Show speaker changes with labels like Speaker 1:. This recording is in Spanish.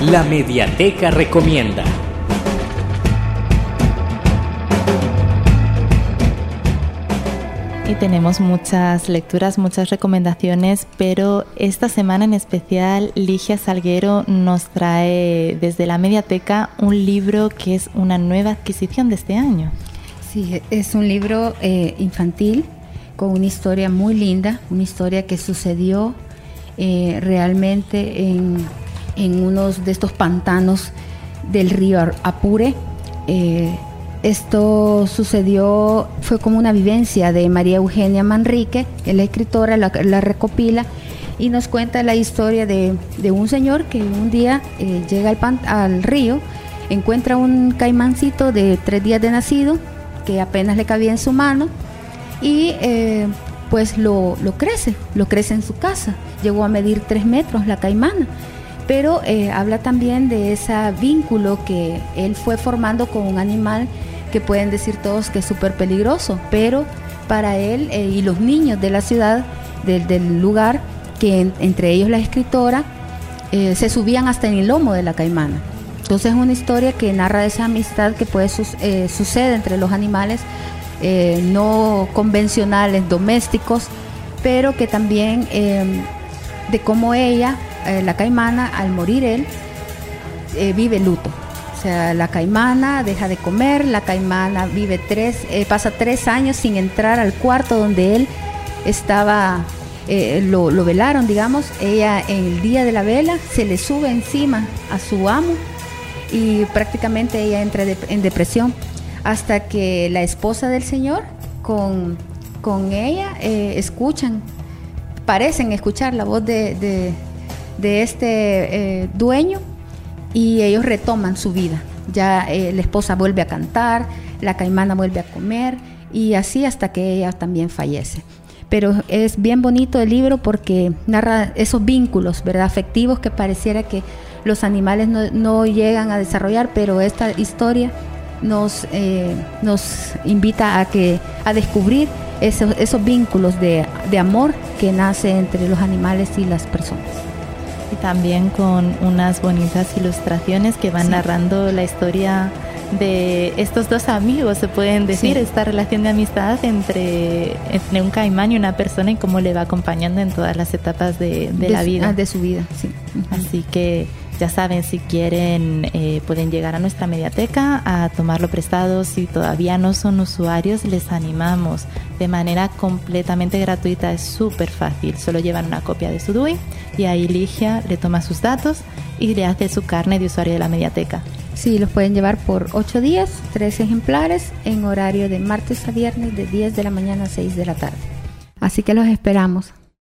Speaker 1: La Mediateca Recomienda.
Speaker 2: Y tenemos muchas lecturas, muchas recomendaciones, pero esta semana en especial Ligia Salguero nos trae desde la Mediateca un libro que es una nueva adquisición de este año.
Speaker 3: Sí, es un libro eh, infantil con una historia muy linda, una historia que sucedió eh, realmente en, en unos de estos pantanos del río Apure. Eh, esto sucedió, fue como una vivencia de María Eugenia Manrique, la escritora, la, recopila y nos cuenta la historia de, un señor que un día eh, llega al, al, río, encuentra un caimancito de tres días de nacido que apenas le cabía en su mano y eh, pues lo, lo, crece, lo crece en su casa. Llegó a medir tres metros la caimana pero eh, habla también de ese vínculo que él fue formando con un animal que pueden decir todos que es súper peligroso, pero para él eh, y los niños de la ciudad, del, lugar, que entre ellos la escritora, eh, se subían hasta en el lomo de la caimana. Entonces es una historia que narra esa amistad que puede suceder entre los animales no convencionales, domésticos, pero que también de cómo ella eh, la caimana, al morir él, eh, vive luto. O sea, la caimana deja de comer, la caimana vive tres, eh, pasa tres años sin entrar al cuarto donde él estaba, lo, velaron, digamos. Ella en el día de la vela se le sube encima a su amo y prácticamente ella entra en depresión hasta que la esposa del señor con, con ella escuchan, parecen escuchar la voz de este eh, dueño y ellos retoman su vida. Ya eh, la esposa vuelve a cantar, la caimana vuelve a comer y así hasta que ella también fallece. Pero es bien bonito el libro porque narra esos vínculos, ¿verdad? Afectivos que pareciera que los animales no, llegan a desarrollar, pero esta historia nos, eh, nos invita a, que, a descubrir esos, esos vínculos de, de amor que nace entre los animales y las personas
Speaker 2: y también con unas bonitas ilustraciones que van narrando la historia de estos dos amigos, se pueden decir, esta relación de amistad entre, entre, un caimán y una persona y cómo le va acompañando en todas las etapas de, la vida.
Speaker 3: Ah, de su vida, sí.
Speaker 2: Así que ya saben, si quieren, eh, pueden llegar a nuestra mediateca a tomarlo prestado. Si todavía no son usuarios, les animamos de manera completamente gratuita. Es súper fácil. Solo llevan una copia de su DUI y ahí Ligia le toma sus datos y le hace su carne de usuario de la mediateca.
Speaker 3: Sí, los pueden llevar por 8 días, 3 ejemplares, en horario de martes a viernes de 10 de la mañana a 6 de la tarde. Así que los esperamos.